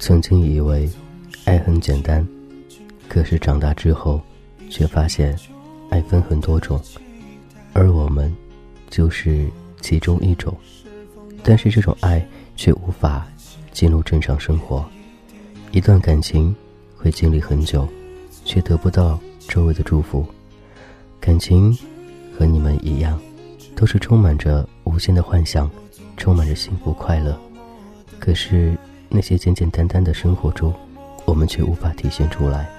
曾经以为爱很简单，可是长大之后，却发现爱分很多种，而我们就是其中一种。但是这种爱却无法进入正常生活。一段感情会经历很久，却得不到周围的祝福。感情和你们一样，都是充满着无限的幻想，充满着幸福快乐。可是那些简简单单的生活中，我们却无法体现出来。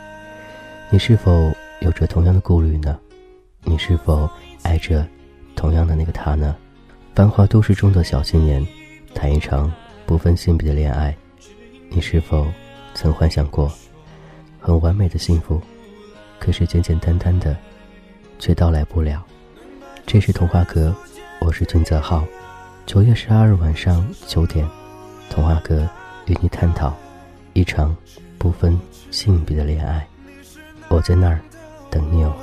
你是否有着同样的顾虑呢？你是否爱着同样的那个他呢？繁华都市中的小青年，谈一场不分性别的恋爱，你是否曾幻想过很完美的幸福？可是简简单单的，却到来不了。这是童话阁，我是君泽浩。九月十二日晚上九点。童话阁与你探讨一场不分性别的恋爱，我在那儿等你哦。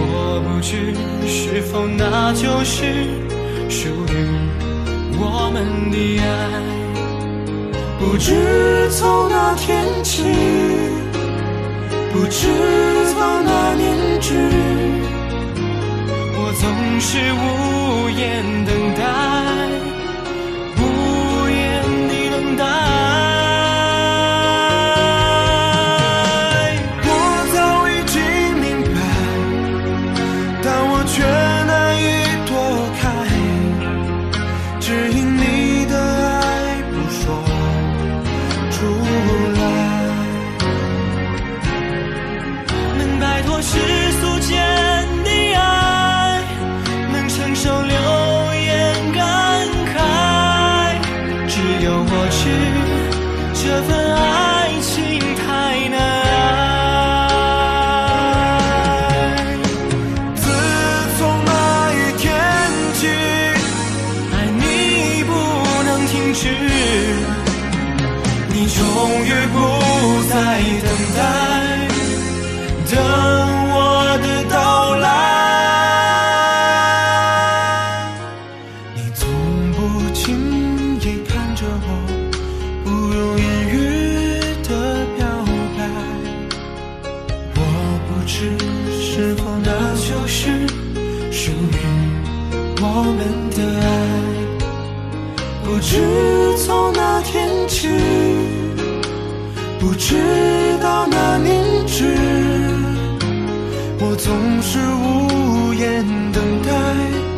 我不知是否那就是属于。我们的爱，不知从哪天起，不知到哪年去，我总是无言等待。是，你终于不再等待，等我的到来。你从不轻易看着我，不用言语的表白。我不知是否那就是属于我们的爱。不知从哪天起，不知道哪年止，我总是无言等待。